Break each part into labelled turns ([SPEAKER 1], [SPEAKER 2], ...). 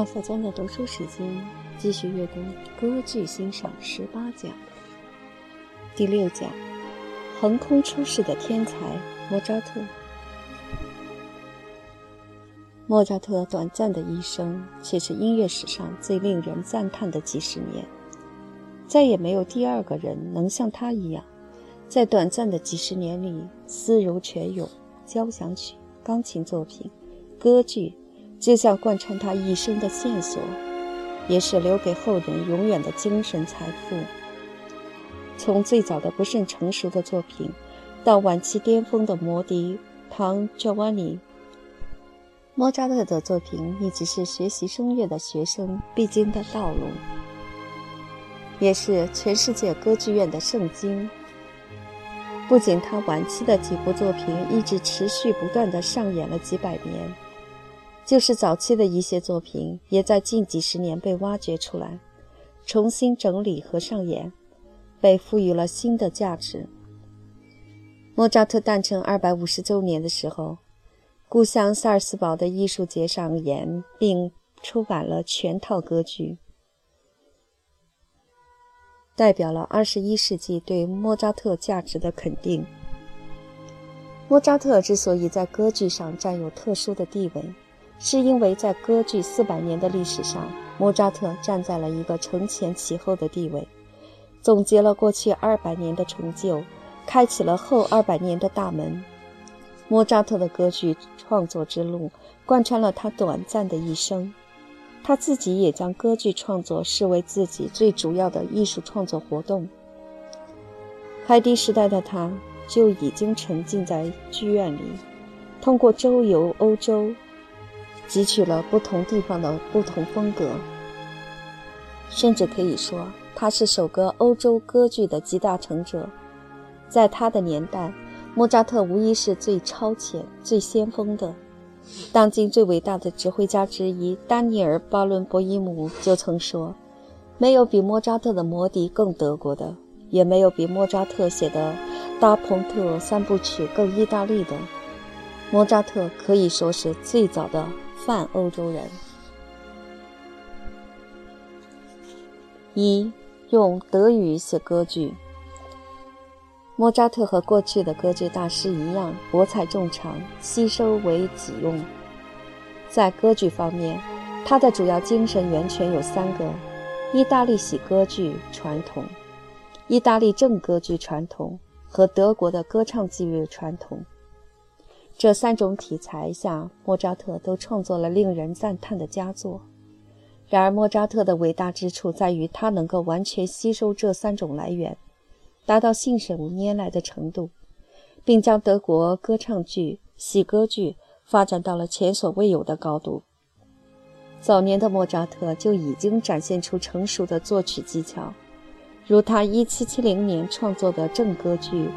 [SPEAKER 1] 马小江的读书时间，继续阅读歌剧欣赏十八讲，第六讲：横空出世的天才莫扎特。莫扎特短暂的一生，却是音乐史上最令人赞叹的几十年。再也没有第二个人能像他一样，在短暂的几十年里，思如泉涌。交响曲、钢琴作品、歌剧。就像贯穿他一生的线索，也是留给后人永远的精神财富。从最早的不甚成熟的作品，到晚期巅峰的魔笛、唐·乔瓦尼、莫扎特的作品，一直是学习声乐的学生必经的道路，也是全世界歌剧院的圣经。不仅他晚期的几部作品一直持续不断地上演了几百年。就是早期的一些作品，也在近几十年被挖掘出来，重新整理和上演，被赋予了新的价值。莫扎特诞辰二百五十周年的时候，故乡萨尔斯堡的艺术节上演并出版了全套歌剧，代表了二十一世纪对莫扎特价值的肯定。莫扎特之所以在歌剧上占有特殊的地位，是因为在歌剧四百年的历史上，莫扎特站在了一个承前启后的地位，总结了过去二百年的成就，开启了后二百年的大门。莫扎特的歌剧创作之路贯穿了他短暂的一生，他自己也将歌剧创作视为自己最主要的艺术创作活动。海迪时代的他就已经沉浸在剧院里，通过周游欧洲。汲取了不同地方的不同风格，甚至可以说他是首个欧洲歌剧的集大成者。在他的年代，莫扎特无疑是最超前、最先锋的。当今最伟大的指挥家之一丹尼尔·巴伦博伊姆就曾说：“没有比莫扎特的《魔笛》更德国的，也没有比莫扎特写的《大彭特三部曲》更意大利的。莫扎特可以说是最早的。”泛欧洲人。一用德语写歌剧。莫扎特和过去的歌剧大师一样，博采众长，吸收为己用。在歌剧方面，他的主要精神源泉有三个：意大利喜歌剧传统、意大利正歌剧传统和德国的歌唱剧乐传统。这三种题材下，莫扎特都创作了令人赞叹的佳作。然而，莫扎特的伟大之处在于他能够完全吸收这三种来源，达到信手拈来的程度，并将德国歌唱剧、喜歌剧发展到了前所未有的高度。早年的莫扎特就已经展现出成熟的作曲技巧，如他1770年创作的正歌剧《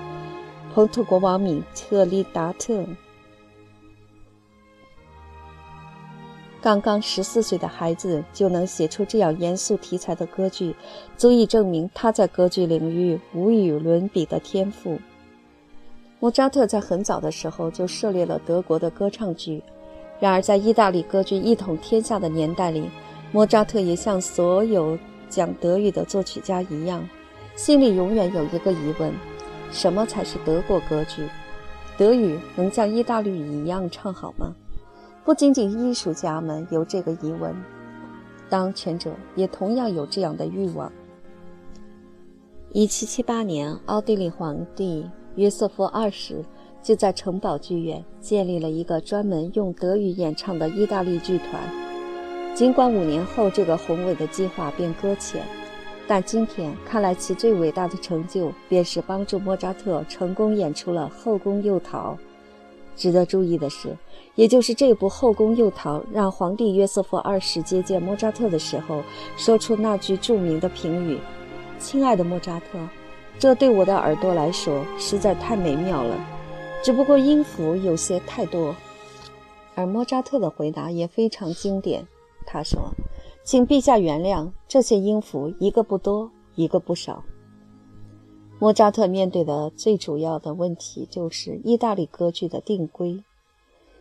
[SPEAKER 1] 彭特国王米特利达特》。刚刚十四岁的孩子就能写出这样严肃题材的歌剧，足以证明他在歌剧领域无与伦比的天赋。莫扎特在很早的时候就涉猎了德国的歌唱剧，然而在意大利歌剧一统天下的年代里，莫扎特也像所有讲德语的作曲家一样，心里永远有一个疑问：什么才是德国歌剧？德语能像意大利语一样唱好吗？不仅仅艺术家们有这个疑问，当权者也同样有这样的欲望。一七七八年，奥地利皇帝约瑟夫二世就在城堡剧院建立了一个专门用德语演唱的意大利剧团。尽管五年后这个宏伟的计划便搁浅，但今天看来，其最伟大的成就便是帮助莫扎特成功演出了《后宫诱逃》。值得注意的是。也就是这部《后宫诱逃》，让皇帝约瑟夫二世接见莫扎特的时候，说出那句著名的评语：“亲爱的莫扎特，这对我的耳朵来说实在太美妙了，只不过音符有些太多。”而莫扎特的回答也非常经典，他说：“请陛下原谅，这些音符一个不多，一个不少。”莫扎特面对的最主要的问题就是意大利歌剧的定规。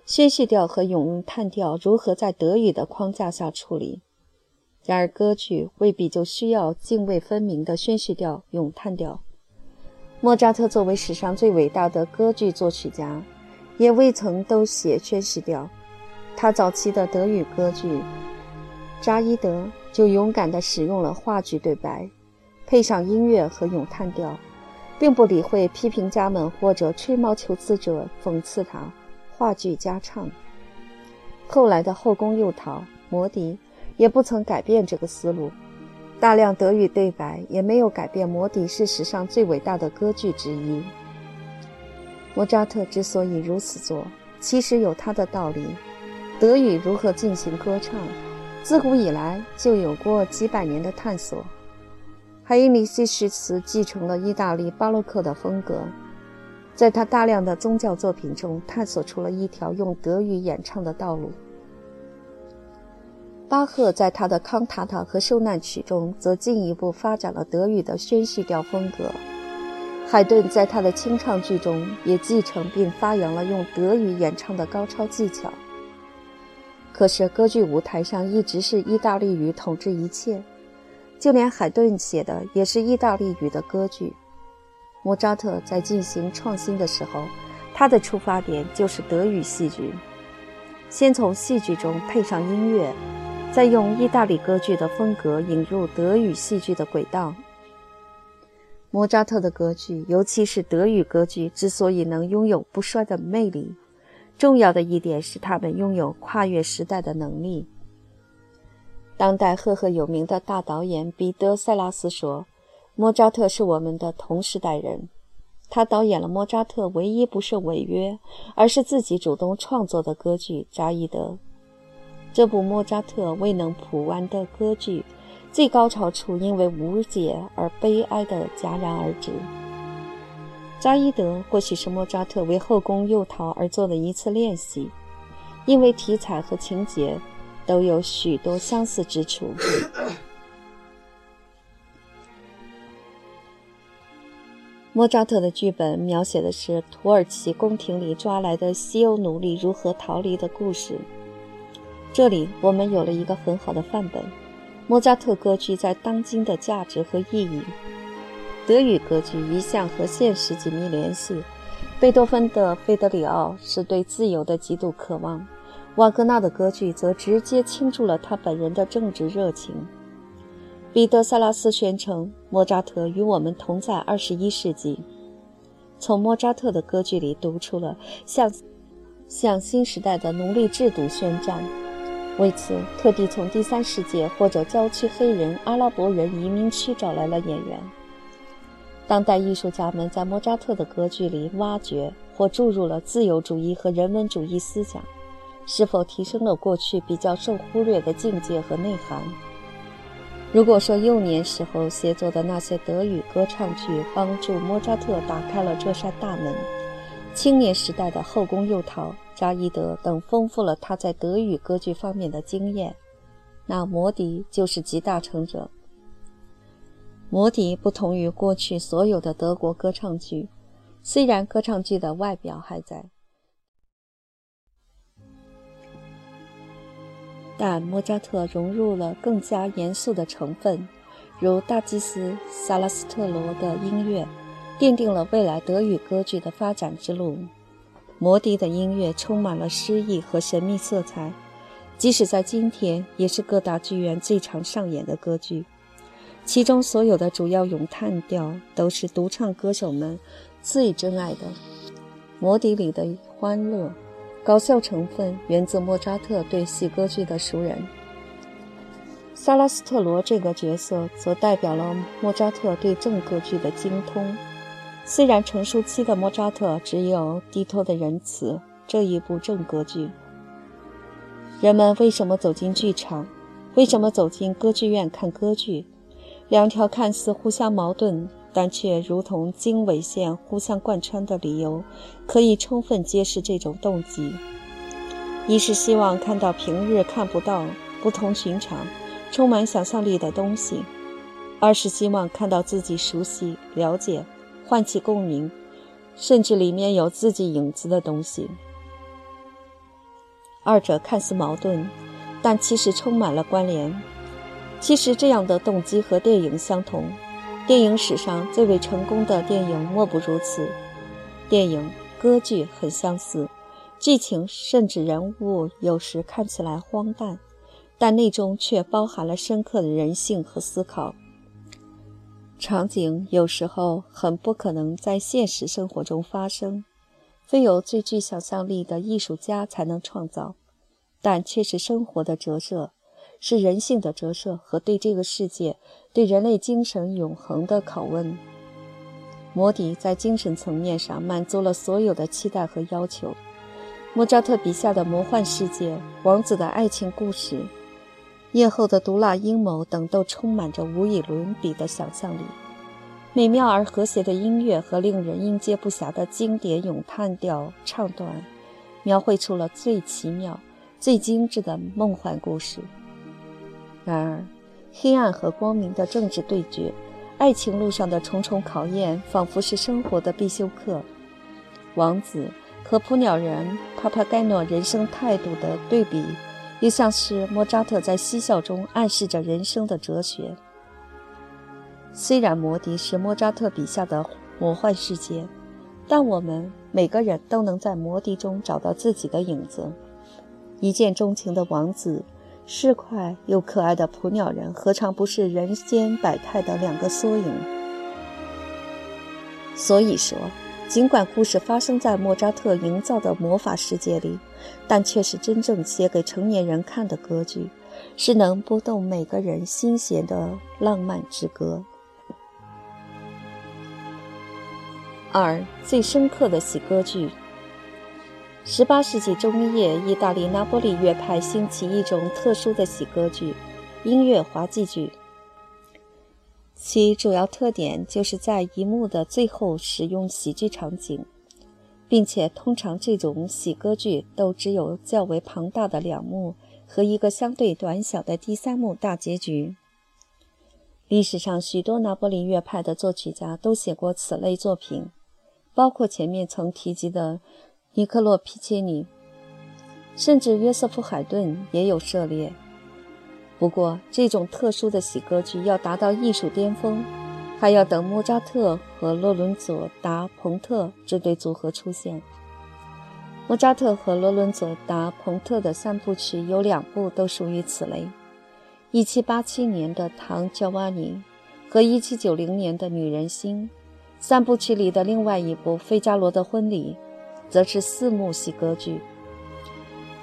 [SPEAKER 1] 宣叙调和咏叹调如何在德语的框架下处理。然而，歌剧未必就需要泾渭分明的宣叙调、咏叹调。莫扎特作为史上最伟大的歌剧作曲家，也未曾都写宣叙调。他早期的德语歌剧《扎伊德》就勇敢地使用了话剧对白，配上音乐和咏叹调，并不理会批评家们或者吹毛求疵者讽刺他话剧加唱。后来的后宫诱逃、魔笛。也不曾改变这个思路，大量德语对白也没有改变。魔笛是史上最伟大的歌剧之一。莫扎特之所以如此做，其实有他的道理。德语如何进行歌唱，自古以来就有过几百年的探索。海因里希·施茨继承了意大利巴洛克的风格，在他大量的宗教作品中探索出了一条用德语演唱的道路。巴赫在他的康塔塔和受难曲中，则进一步发展了德语的宣叙调风格。海顿在他的清唱剧中，也继承并发扬了用德语演唱的高超技巧。可是，歌剧舞台上一直是意大利语统治一切，就连海顿写的也是意大利语的歌剧。莫扎特在进行创新的时候，他的出发点就是德语戏剧，先从戏剧中配上音乐。再用意大利歌剧的风格引入德语戏剧的轨道。莫扎特的歌剧，尤其是德语歌剧，之所以能拥有不衰的魅力，重要的一点是他们拥有跨越时代的能力。当代赫赫有名的大导演彼得·塞拉斯说：“莫扎特是我们的同时代人。”他导演了莫扎特唯一不受违约，而是自己主动创作的歌剧《扎伊德》。这部莫扎特未能谱完的歌剧，最高潮处因为无解而悲哀地戛然而止。扎伊德或许是莫扎特为后宫诱逃而做的一次练习，因为题材和情节都有许多相似之处。莫扎特的剧本描写的是土耳其宫廷里抓来的西欧奴隶如何逃离的故事。这里我们有了一个很好的范本，莫扎特歌剧在当今的价值和意义。德语歌剧一向和现实紧密联系，贝多芬的《费德里奥》是对自由的极度渴望，瓦格纳的歌剧则直接倾注了他本人的政治热情。彼得·萨拉斯宣称，莫扎特与我们同在二十一世纪。从莫扎特的歌剧里读出了向向新时代的奴隶制度宣战。为此，特地从第三世界或者郊区黑人、阿拉伯人移民区找来了演员。当代艺术家们在莫扎特的歌剧里挖掘或注入了自由主义和人文主义思想，是否提升了过去比较受忽略的境界和内涵？如果说幼年时候写作的那些德语歌唱剧帮助莫扎特打开了这扇大门，青年时代的后宫诱逃。扎伊德等丰富了他在德语歌剧方面的经验，那摩迪就是集大成者。摩迪不同于过去所有的德国歌唱剧，虽然歌唱剧的外表还在，但莫扎特融入了更加严肃的成分，如大祭司萨拉斯特罗的音乐，奠定了未来德语歌剧的发展之路。摩笛的音乐充满了诗意和神秘色彩，即使在今天，也是各大剧院最常上演的歌剧。其中所有的主要咏叹调都是独唱歌手们最珍爱的。摩笛里的欢乐、搞笑成分源自莫扎特对戏歌剧的熟人。萨拉斯特罗这个角色则代表了莫扎特对正歌剧的精通。虽然成熟期的莫扎特只有《低头的仁慈》这一部正歌剧，人们为什么走进剧场？为什么走进歌剧院看歌剧？两条看似互相矛盾，但却如同经纬线互相贯穿的理由，可以充分揭示这种动机：一是希望看到平日看不到、不同寻常、充满想象力的东西；二是希望看到自己熟悉、了解。唤起共鸣，甚至里面有自己影子的东西。二者看似矛盾，但其实充满了关联。其实这样的动机和电影相同，电影史上最为成功的电影莫不如此。电影、歌剧很相似，剧情甚至人物有时看起来荒诞，但内中却包含了深刻的人性和思考。场景有时候很不可能在现实生活中发生，非有最具想象力的艺术家才能创造，但却是生活的折射，是人性的折射和对这个世界、对人类精神永恒的拷问。摩迪在精神层面上满足了所有的期待和要求。莫扎特笔下的魔幻世界、王子的爱情故事。夜后的毒辣阴谋等都充满着无以伦比的想象力，美妙而和谐的音乐和令人应接不暇的经典咏叹调唱段，描绘出了最奇妙、最精致的梦幻故事。然而，黑暗和光明的政治对决，爱情路上的重重考验，仿佛是生活的必修课。王子和捕鸟人帕帕盖诺人生态度的对比。又像是莫扎特在嬉笑中暗示着人生的哲学。虽然摩笛是莫扎特笔下的魔幻世界，但我们每个人都能在摩笛中找到自己的影子。一见钟情的王子，市侩又可爱的捕鸟人，何尝不是人间百态的两个缩影？所以说。尽管故事发生在莫扎特营造的魔法世界里，但却是真正写给成年人看的歌剧，是能拨动每个人心弦的浪漫之歌。二最深刻的喜歌剧。十八世纪中叶，意大利拿波里乐派兴起一种特殊的喜歌剧——音乐滑稽剧。其主要特点就是在一幕的最后使用喜剧场景，并且通常这种喜歌剧都只有较为庞大的两幕和一个相对短小的第三幕大结局。历史上许多拿破里乐派的作曲家都写过此类作品，包括前面曾提及的尼克洛皮切尼，甚至约瑟夫海顿也有涉猎。不过，这种特殊的喜歌剧要达到艺术巅峰，还要等莫扎特和洛伦佐·达·彭特这对组合出现。莫扎特和洛伦佐·达·彭特的三部曲有两部都属于此类：1787年的《唐·乔瓦尼》和1790年的《女人心》。三部曲里的另外一部《费加罗的婚礼》，则是四幕戏歌剧。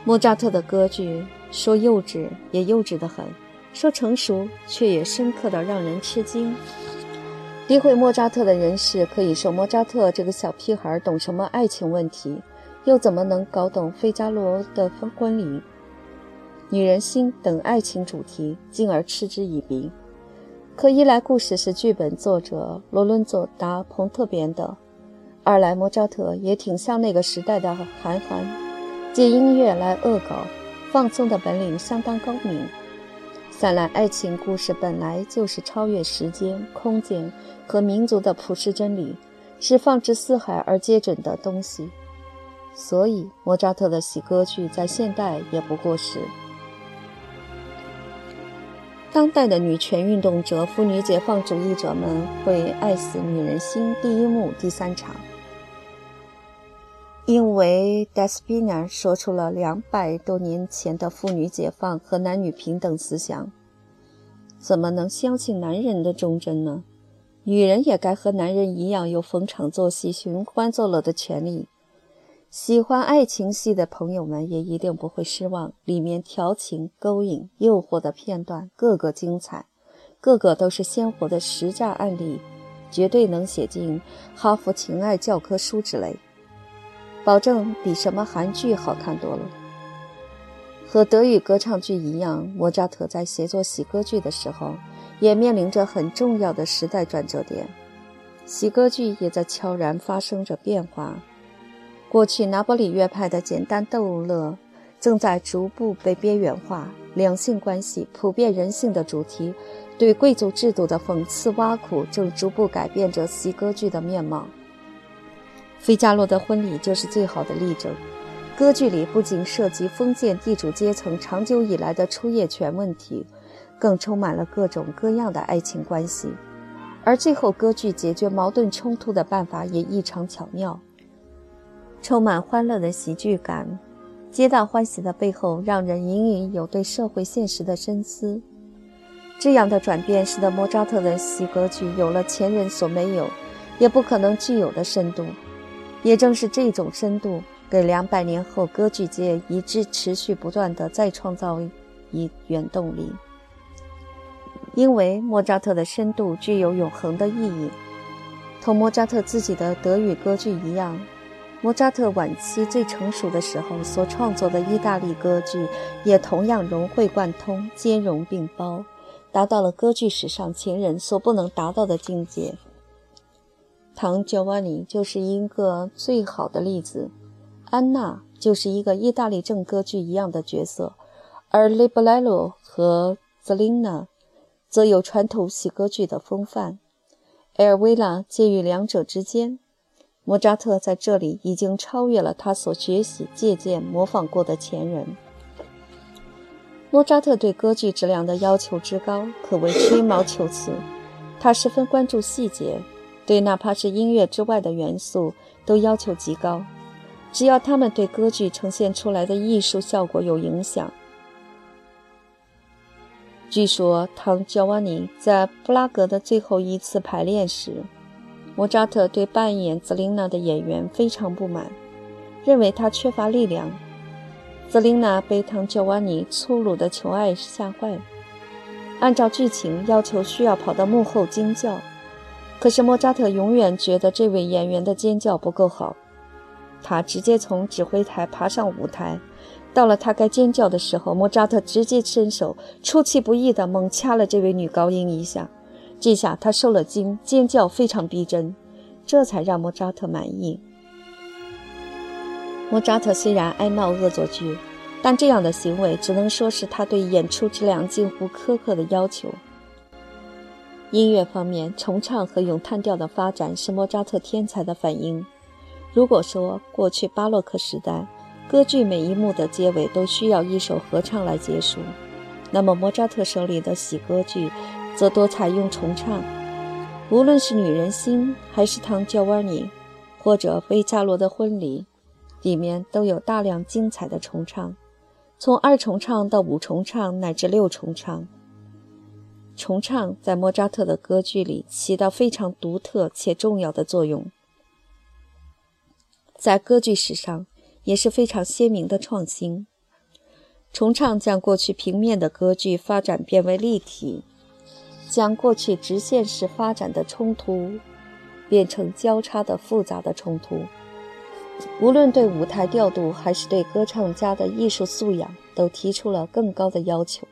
[SPEAKER 1] 莫扎特的歌剧。说幼稚也幼稚得很，说成熟却也深刻的让人吃惊。诋毁莫扎特的人士可以说莫扎特这个小屁孩懂什么爱情问题，又怎么能搞懂费加罗的婚礼、女人心等爱情主题，进而嗤之以鼻。可一来故事是剧本作者罗伦佐·达·彭特编的，二来莫扎特也挺像那个时代的韩寒，借音乐来恶搞。放松的本领相当高明。三来，爱情故事本来就是超越时间、空间和民族的普世真理，是放之四海而皆准的东西。所以，莫扎特的喜歌剧在现代也不过时。当代的女权运动者、妇女解放主义者们会爱死《女人心》第一幕第三场。因为 Despina 说出了两百多年前的妇女解放和男女平等思想，怎么能相信男人的忠贞呢？女人也该和男人一样有逢场作戏、寻欢作乐的权利。喜欢爱情戏的朋友们也一定不会失望，里面调情、勾引、诱惑的片段个个精彩，个个都是鲜活的实战案例，绝对能写进哈佛情爱教科书之类。保证比什么韩剧好看多了。和德语歌唱剧一样，莫扎特在写作喜歌剧的时候，也面临着很重要的时代转折点。喜歌剧也在悄然发生着变化。过去拿波里乐派的简单逗乐，正在逐步被边缘化。两性关系、普遍人性的主题，对贵族制度的讽刺挖苦，正逐步改变着喜歌剧的面貌。费加罗的婚礼就是最好的例证。歌剧里不仅涉及封建地主阶层长久以来的出业权问题，更充满了各种各样的爱情关系。而最后，歌剧解决矛盾冲突的办法也异常巧妙，充满欢乐的喜剧感。皆大欢喜的背后，让人隐隐有对社会现实的深思。这样的转变，使得莫扎特的喜歌剧有了前人所没有，也不可能具有的深度。也正是这种深度，给两百年后歌剧界一直持续不断的再创造一原动力。因为莫扎特的深度具有永恒的意义，同莫扎特自己的德语歌剧一样。莫扎特晚期最成熟的时候所创作的意大利歌剧，也同样融会贯通、兼容并包，达到了歌剧史上前人所不能达到的境界。唐·乔瓦尼就是一个最好的例子，安娜就是一个意大利正歌剧一样的角色，而《雷布莱罗》和《泽琳娜》则有传统喜歌剧的风范，埃尔维拉介于两者之间。莫扎特在这里已经超越了他所学习、借鉴、模仿过的前人。莫扎特对歌剧质量的要求之高，可谓吹毛求疵。他十分关注细节，对哪怕是音乐之外的元素都要求极高，只要他们对歌剧呈现出来的艺术效果有影响。据说，唐乔瓦尼在布拉格的最后一次排练时，莫扎特对扮演泽琳娜的演员非常不满，认为她缺乏力量。泽琳娜被唐乔瓦尼粗鲁的求爱吓坏，按照剧情要求需要跑到幕后惊叫，可是莫扎特永远觉得这位演员的尖叫不够好，他直接从指挥台爬上舞台，到了他该尖叫的时候，莫扎特直接伸手出其不意地猛掐了这位女高音一下。这下他受了惊，尖叫非常逼真，这才让莫扎特满意。莫扎特虽然爱闹恶作剧，但这样的行为只能说是他对演出质量近乎苛刻的要求。音乐方面，重唱和咏叹调的发展是莫扎特天才的反应。如果说过去巴洛克时代歌剧每一幕的结尾都需要一首合唱来结束，那么莫扎特手里的喜歌剧。则多采用重唱，无论是《女人心》还是《唐·乔瓦尼》，或者《维加罗的婚礼》，里面都有大量精彩的重唱，从二重唱到五重唱乃至六重唱。重唱在莫扎特的歌剧里起到非常独特且重要的作用，在歌剧史上也是非常鲜明的创新。重唱将过去平面的歌剧发展变为立体。将过去直线式发展的冲突变成交叉的复杂的冲突，无论对舞台调度还是对歌唱家的艺术素养，都提出了更高的要求。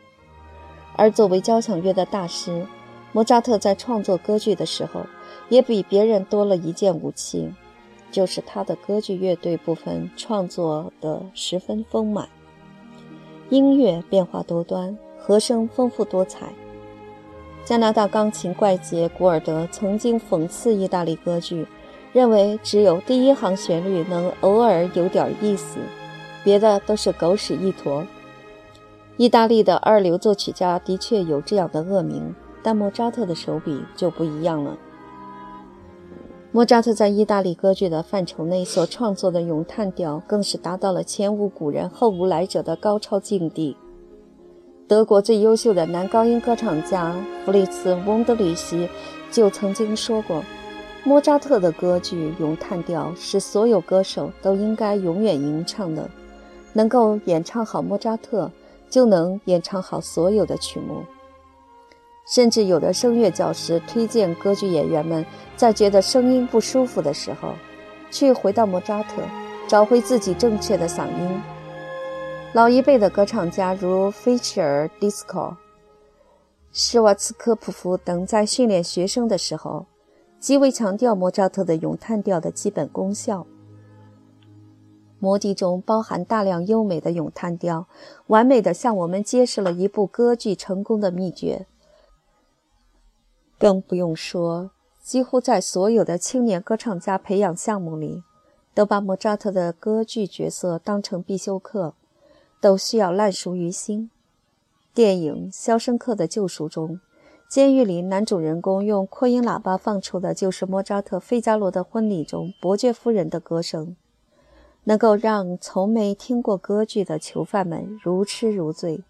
[SPEAKER 1] 而作为交响乐的大师，莫扎特在创作歌剧的时候，也比别人多了一件武器，就是他的歌剧乐队部分创作的十分丰满，音乐变化多端，和声丰富多彩。加拿大钢琴怪杰古尔德曾经讽刺意大利歌剧，认为只有第一行旋律能偶尔有点意思，别的都是狗屎一坨。意大利的二流作曲家的确有这样的恶名，但莫扎特的手笔就不一样了。莫扎特在意大利歌剧的范畴内所创作的咏叹调，更是达到了前无古人后无来者的高超境地。德国最优秀的男高音歌唱家弗里茨·翁德里希就曾经说过：“莫扎特的歌剧咏叹调是所有歌手都应该永远吟唱的。能够演唱好莫扎特，就能演唱好所有的曲目。”甚至有的声乐教师推荐歌剧演员们在觉得声音不舒服的时候，去回到莫扎特，找回自己正确的嗓音。老一辈的歌唱家如菲切尔、迪斯科、施瓦茨科普夫等，在训练学生的时候，极为强调莫扎特的咏叹调的基本功效。魔笛中包含大量优美的咏叹调，完美的向我们揭示了一部歌剧成功的秘诀。更不用说，几乎在所有的青年歌唱家培养项目里。都把莫扎特的歌剧角色当成必修课，都需要烂熟于心。电影《肖申克的救赎》中，监狱里男主人公用扩音喇叭放出的就是莫扎特《费加罗的婚礼》中伯爵夫人的歌声，能够让从没听过歌剧的囚犯们如痴如醉，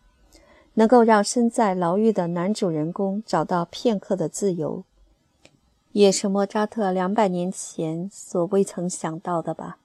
[SPEAKER 1] 能够让身在牢狱的男主人公找到片刻的自由。也是莫扎特两百年前所未曾想到的吧。